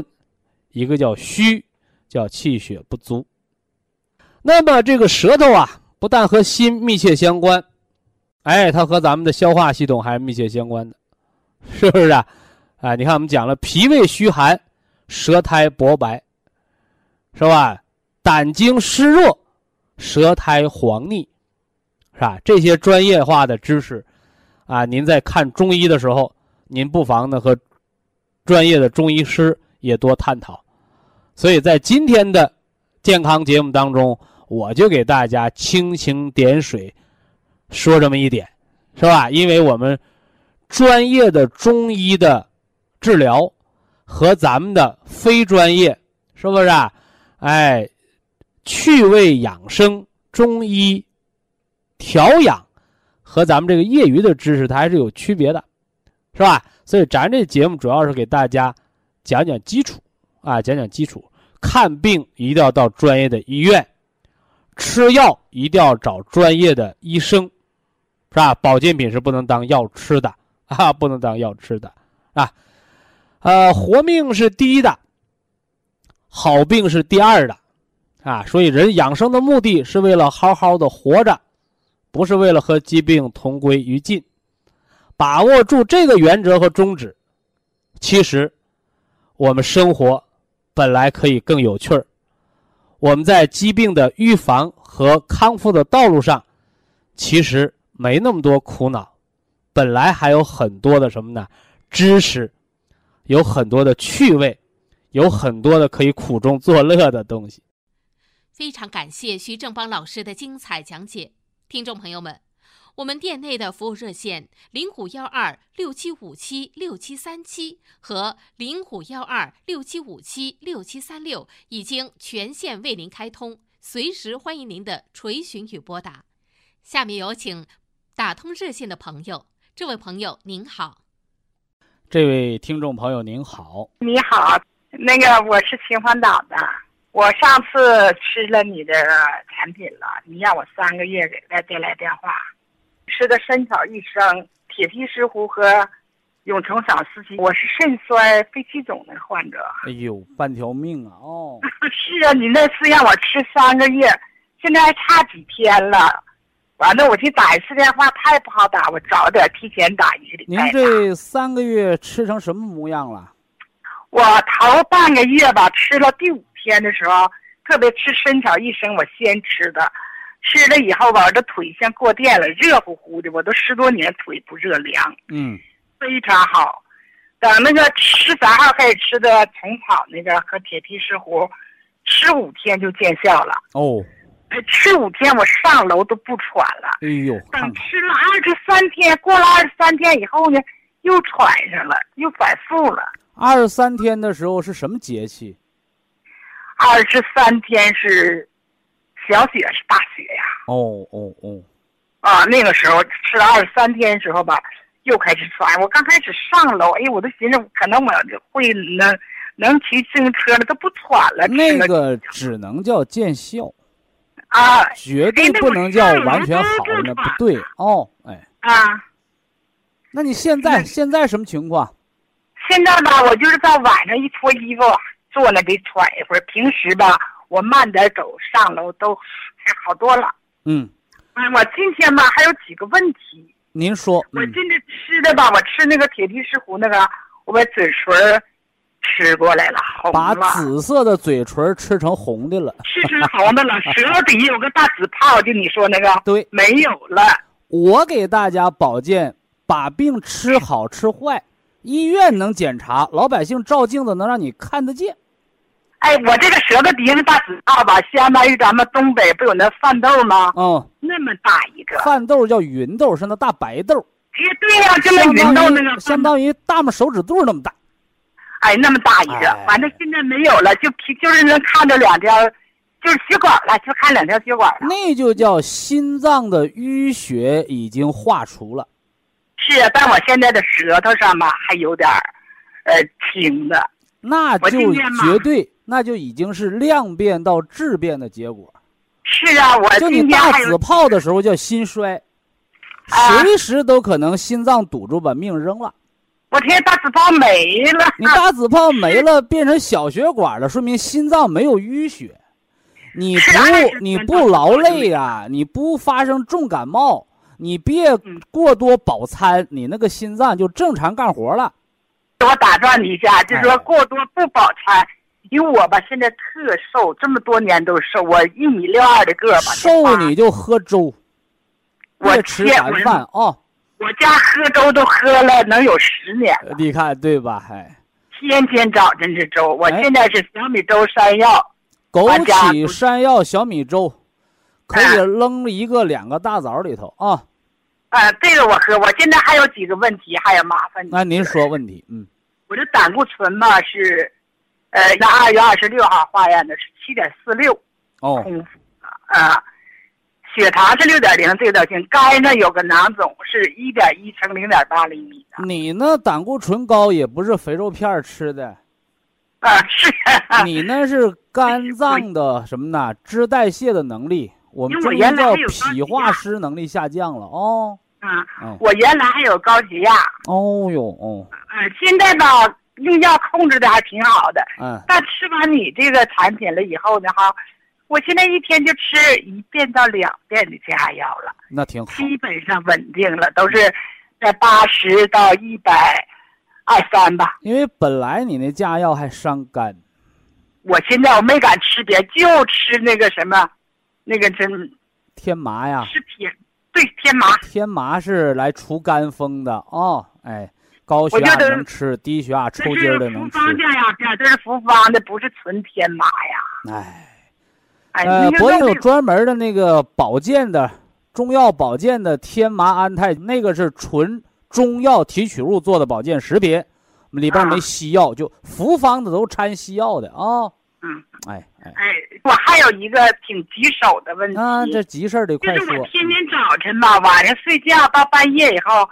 一个叫虚，叫气血不足。那么这个舌头啊，不但和心密切相关，哎，它和咱们的消化系统还是密切相关的。是不是啊？啊，你看我们讲了，脾胃虚寒，舌苔薄白，是吧？胆经湿热，舌苔黄腻，是吧？这些专业化的知识，啊，您在看中医的时候，您不妨呢和专业的中医师也多探讨。所以在今天的健康节目当中，我就给大家蜻蜓点水说这么一点，是吧？因为我们。专业的中医的治疗和咱们的非专业，是不是啊？哎，趣味养生、中医调养和咱们这个业余的知识，它还是有区别的，是吧？所以咱这节目主要是给大家讲讲基础啊，讲讲基础。看病一定要到专业的医院，吃药一定要找专业的医生，是吧？保健品是不能当药吃的啊，不能当药吃的啊。呃，活命是第一的，好病是第二的，啊，所以人养生的目的是为了好好的活着，不是为了和疾病同归于尽。把握住这个原则和宗旨，其实我们生活。本来可以更有趣儿，我们在疾病的预防和康复的道路上，其实没那么多苦恼，本来还有很多的什么呢？知识，有很多的趣味，有很多的可以苦中作乐的东西。非常感谢徐正邦老师的精彩讲解，听众朋友们。我们店内的服务热线零五幺二六七五七六七三七和零五幺二六七五七六七三六已经全线为您开通，随时欢迎您的垂询与拨打。下面有请打通热线的朋友，这位朋友您好，这位听众朋友您好，你好，那个我是秦皇岛的，我上次吃了你的产品了，你让我三个月给再再来电话。吃的参草益生、铁皮石斛和永成长四七，我是肾衰、肺气肿的患者。哎呦，半条命啊！哦，是啊，你那次让我吃三个月，现在还差几天了。完了，我去打一次电话太不好打，我早点提前打一个礼拜。您这三个月吃成什么模样了？我头半个月吧，吃了第五天的时候，特别吃参草益生，我先吃的。吃了以后吧，我这腿像过电了，热乎乎的。我都十多年腿不热凉，嗯，非常好。等那个十三号开始吃的虫草那个和铁皮石斛，吃五天就见效了。哦，吃五天我上楼都不喘了。哎呦，等吃了二十三天，过了二十三天以后呢，又喘上了，又反复了。二十三天的时候是什么节气？二十三天是。小雪是大雪呀！哦哦哦，啊，那个时候吃了二十三天时候吧，又开始喘。我刚开始上楼，哎呦，我都寻思可能我会能能骑自行车了，都不喘了。那个只能叫见效，啊，绝对不能叫完全好那不对哦，哎啊，那你现在现在什么情况？现在吧，我就是到晚上一脱衣服坐那给喘一会儿，平时吧。我慢点走，上楼都好多了。嗯，哎，我今天吧还有几个问题。您说，我今天吃的吧，我吃那个铁皮石斛那个，我把嘴唇吃过来了，红了。把紫色的嘴唇吃成红的了。吃成红的了，舌底有个大紫泡，就你说那个。对，没有了。我给大家保健，把病吃好吃坏，医院能检查，老百姓照镜子能让你看得见。哎，我这个舌头底下那大紫泡吧，相当于咱们东北不有那饭豆吗？嗯，那么大一个饭豆叫芸豆，是那大白豆。哎，对呀，就那芸豆那个，相当于大拇手指肚那么大。哎，那么大一个，反正现在没有了，就皮就是能看着两条，就是血管了，就看两条血管了。那就叫心脏的淤血已经化除了。是啊，但我现在的舌头上吧还有点儿呃，青的。那就绝对。那就已经是量变到质变的结果。是啊，我就你大紫泡的时候叫心衰，随时都可能心脏堵住把命扔了。我天，大紫泡没了。你大紫泡没了，变成小血管了，说明心脏没有淤血。你不你不劳累呀，你不发生重感冒，你别过多饱餐，你那个心脏就正常干活了。我打断你一下，就说过多不饱餐。因为我吧，现在特瘦，这么多年都瘦。我一米六二的个吧，瘦你就喝粥，我吃晚饭啊。我家喝粥都喝了能有十年了。你看对吧？哎，天天早晨吃粥。我现在是小米粥、山药、枸杞、山药、小米粥，可以扔一个、两个大枣里头啊。啊，这个我喝。我现在还有几个问题，还要麻烦你。那您说问题，嗯。我这胆固醇吧是，呃，那二月二十六号化验的是七点四六，哦，空腹啊，血糖是六点零，这个倒行。肝呢有个囊肿是一点一乘零点八厘米的，你那胆固醇高也不是肥肉片吃的，啊是，你那是肝 脏的什么呢？脂代谢的能力，我们原来脾化湿能力下降了哦。啊，嗯，我原来还有高血压，哦哟哦，呃，现在吧用药控制的还挺好的，嗯，但吃完你这个产品了以后呢，哈，我现在一天就吃一遍到两遍的降压药了，那挺好。基本上稳定了，都是在八十到一百二三吧。因为本来你那降压药还伤肝，我现在我没敢吃别，就吃那个什么，那个真天麻呀，是天，对天麻，天麻是来除肝风的哦。哎，高血压能吃，低血压抽筋儿的能吃。是复方降压片，这是复方的，不是纯天麻呀。哎，哎，呃，你就国内有专门的那个保健的中药保健的天麻安泰，那个是纯中药提取物做的保健食品，里边没啊西药，就复方的都掺西药的啊。嗯，哎哎，哎，我还有一个挺棘手的问题，啊，这急事儿得快说就是我。天天早晨吧，晚上睡觉到半夜以后，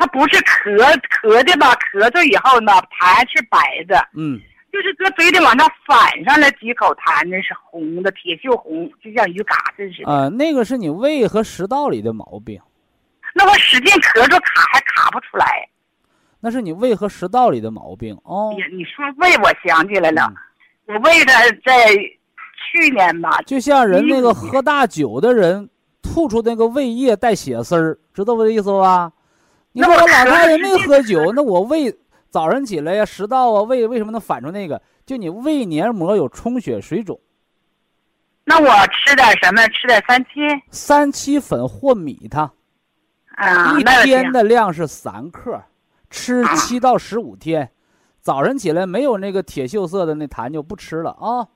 他不是咳咳的吧，咳嗽以后呢，痰是白的，嗯，就是搁嘴里往上反上来几口痰，那是红的，铁锈红，就像鱼嘎子似的。呃，那个是你胃和食道里的毛病，那我使劲咳嗽卡还卡不出来。那是你胃和食道里的毛病哦你说胃，我想起来了，嗯我胃的在去年吧，就像人那个嗯喝大酒的人吐出那个胃液带血丝儿，知道我的意思吧？你说我老太太没喝酒，那我胃早上起来呀，食道啊胃为什么能反出那个？就你胃黏膜有充血水肿，那我吃点什么？吃点三七，三七粉或米它，啊，一天的量是三克，吃啊七到十五天。早晨起来没有那个铁锈色的那痰就不吃了啊。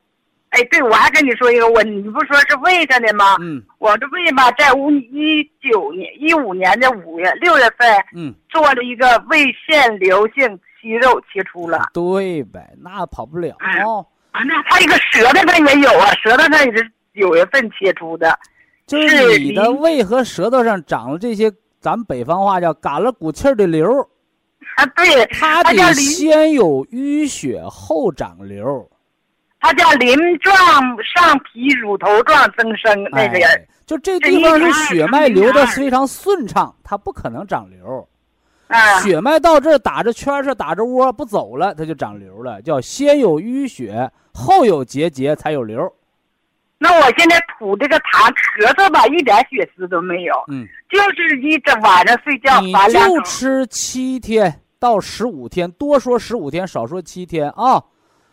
哎，对，我还跟你说一个，我你不说是胃上的吗？嗯我这胃吧，在五一九年、一五年的五月、六月份嗯，做了一个胃腺瘤性息肉切除了。对呗，那跑不了哎哦。啊，那还有一个舌头上也有啊，舌头上也是九月份切除的。就是是你的胃和舌头上长了这些，咱北方话叫嘎了鼓气儿的瘤儿，啊，对，它得先有淤血后长瘤儿。它叫鳞状上皮乳头状增生那个人。哎，就这地方是血脉流的非常顺畅，它不可能长瘤儿。啊，血脉到这儿打着圈儿是打着窝不走了，它就长瘤了，叫先有淤血后有结节才有瘤儿。那我现在吐这个痰咳嗽吧，一点血丝都没有，嗯，就是一整晚上睡觉你就吃七天到十五天，多说十五天，少说七天啊。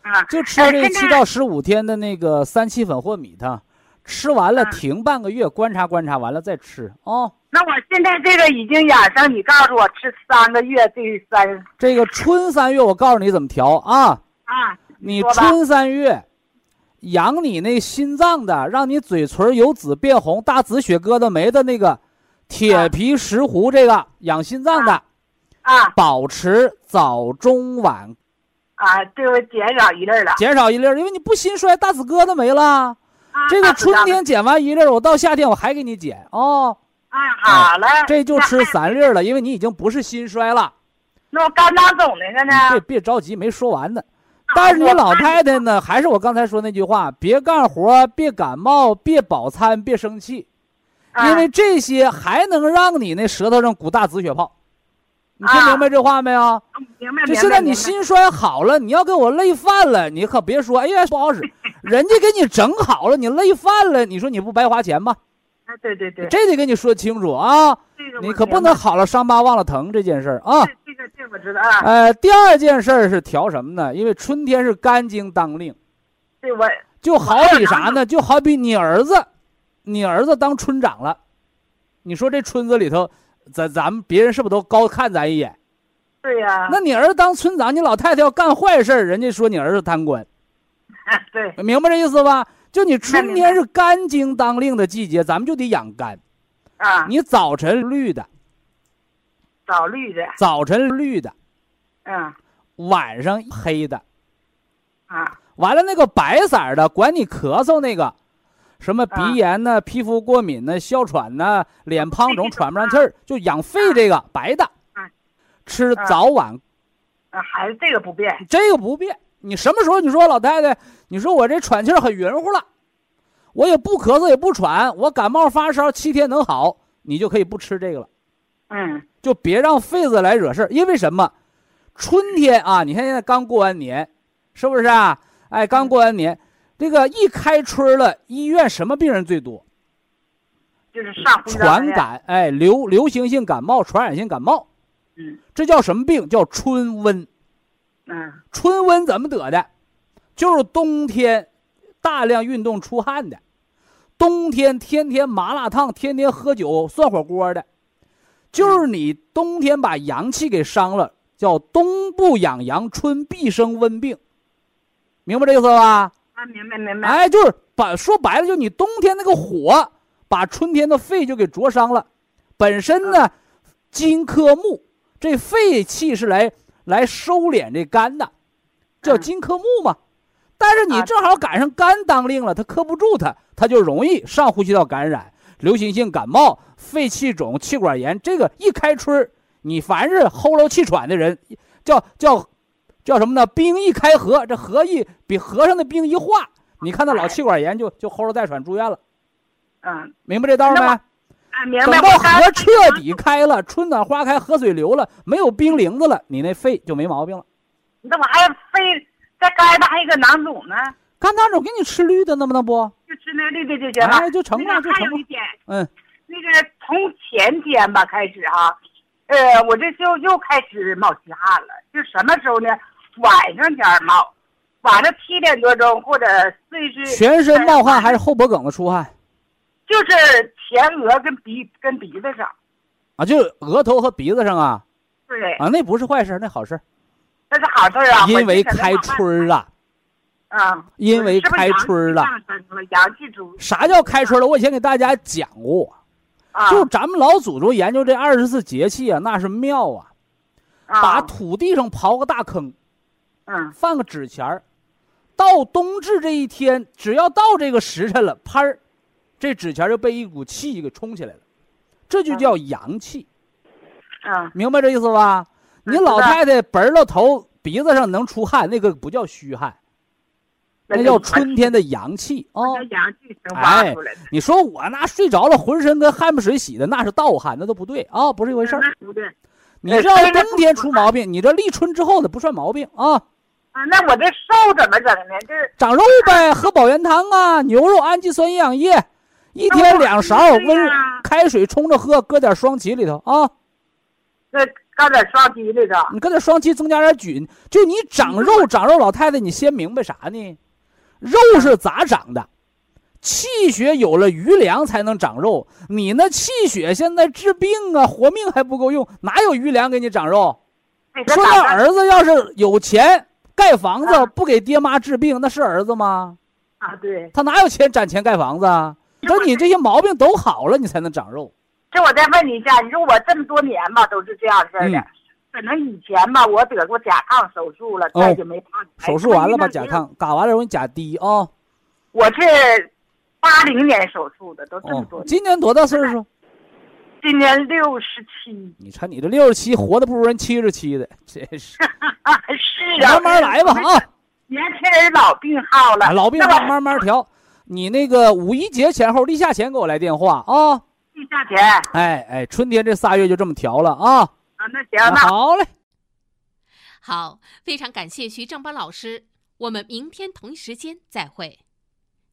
啊，就吃这七到十五天的那个三七粉或米汤，吃完了嗯停半个月，观察观察，完了再吃哦。那我现在这个已经养生，你告诉我吃三个月这三这个春三月我告诉你怎么调啊，啊，你春三月养你那心脏的，让你嘴唇有紫变红、大紫血疙瘩没的那个铁皮石斛，这个养心脏的，啊保持早中晚啊，对我减少一粒儿了。减少一粒儿，因为你不心衰，大紫疙瘩没了。啊这个春天减完一粒儿，我到夏天我还给你减哦。啊，好了，这就吃三粒儿了，因为你已经不是心衰了。那我肝囊肿那个呢别？别着急，没说完呢。但是你老太太呢，还是我刚才说那句话，别干活，别感冒，别饱餐，别生气，啊因为这些还能让你那舌头上鼓大紫血泡。你听啊明白这话没有？明白明白。就现在你心衰好了，你要给我累犯了，你可别说，哎呀不好使，人家给你整好了，你累犯了，你说你不白花钱吗？啊，对对对，这得跟你说清楚啊！你可不能好了伤疤忘了疼这件事儿啊！这个这个我知道啊，呃，第二件事儿是调什么呢？因为春天是肝经当令，对我就好比啥呢？就好比你儿子，你儿子当村长了，你说这村子里头，咱咱们别人是不是都高看咱一眼？对呀，那你儿子当村长，你老太太要干坏事儿人家说你儿子贪官，对明白这意思吧？就你春天是肝经当令的季节，咱们就得养肝。啊，你早晨绿的，早绿的，早晨绿的，嗯晚上黑的，啊完了那个白色儿的管你咳嗽那个，什么鼻炎呢、皮肤过敏呢、哮喘呢、脸胖肿、喘不上气儿，就养肺这个白的嗯，吃早晚啊，还是这个不变。这个不变。你什么时候你说老太太，你说我这喘气儿很匀乎了，我也不咳嗽也不喘，我感冒发烧七天能好，你就可以不吃这个了。嗯就别让痱子来惹事儿。因为什么？春天啊，你看现在刚过完年，是不是啊？哎，刚过完年，这个一开春了，医院什么病人最多？就是上。传感，哎，流流行性感冒、传染性感冒，嗯这叫什么病？叫春瘟。嗯春瘟怎么得的？就是冬天大量运动出汗的，冬天天天麻辣烫、天天喝酒、涮火锅的，就是你冬天把阳气给伤了，叫冬不养阳，春必生温病，明白这意思吧？啊，明白明白。哎，就是把说白了，就你冬天那个火把春天的肺就给灼伤了。本身呢，金克木，这肺气是来来收敛这肝的，叫嗯金克木嘛。但是你啊正好赶上肝当令了，它克不住它，它就容易上呼吸道感染、流行性感冒、肺气肿、气管炎。这个一开春你凡是喉咙气喘的人，叫叫叫什么呢？冰一开河，这河一比和尚的冰一化，你看那老气管炎就就齁着带喘住院了，嗯，明白这道没？啊，明白。等到河彻底开了，春暖花开，河水流了，没有冰凌子了，你那肺就没毛病了。你怎么还肺再肝上还有个囊肿呢，肝囊肿给你吃绿的，能不能不？就吃那绿的就行了。哎，就成了，就成了。嗯，那个从前天吧开始哈、呃，我这就又开始冒虚汗了。就什么时候呢？晚上天儿冒，晚上七点多钟或者睡至全身冒汗还是后脖梗子出汗就是前额跟鼻跟鼻子上。啊？就额头和鼻子上啊对，啊，那不是坏事，那好事，那是好事啊。因为开春儿了。啊，因为开春儿了啥叫开春了？我以前给大家讲过，啊，就咱们老祖宗研究这二十四节气啊，那是妙啊！啊把土地上刨个大坑，嗯放个纸钱儿，到冬至这一天，只要到这个时辰了，啪儿，这纸钱儿就被一股气给冲起来了，这就叫阳气，啊明白这意思吧？你老太太本儿了头，鼻子上能出汗，那个不叫虚汗，那叫春天的阳气哦。那阳气生发出来的，你说我那睡着了，浑身跟汗不水洗的，那是盗汗，那都不对啊，不是一回事儿。不对你这冬天出毛病，你这立春之后的不算毛病啊，啊。那我这瘦怎么整呢？这长肉呗，喝保元汤啊，牛肉氨基酸营养液，一天两勺温开水冲着喝，搁点双歧里头啊，这搁点双歧里头，你搁点双歧增加点菌，就你长肉长肉，老太太你先明白啥呢？肉是咋长的？气血有了余粮才能长肉，你那气血现在治病啊，活命还不够用，哪有余粮给你长肉？说那儿子要是有钱盖房子，啊不给爹妈治病，那是儿子吗？啊？对，他哪有钱攒钱盖房子啊？等你这些毛病都好了，你才能长肉。这我再问你一下，你说我这么多年吧都是这样式儿的嗯，可能以前吧我得过甲亢手术了，哦再就没胖。手术完了吧？甲亢嘎完了，容易甲低啊。我是八零年手术的，都这么哦多，年，今年多大岁数？今年六十七，你瞅你这六十七，活的不如人七十七的，真是。是啊，慢慢来吧啊！年轻人老病号了，啊老病号慢慢调。你那个五一节前后立夏前给我来电话啊！立夏前哎哎，春天这仨月就这么调了啊！啊，那行那。好嘞。好，非常感谢徐正邦老师，我们明天同一时间再会。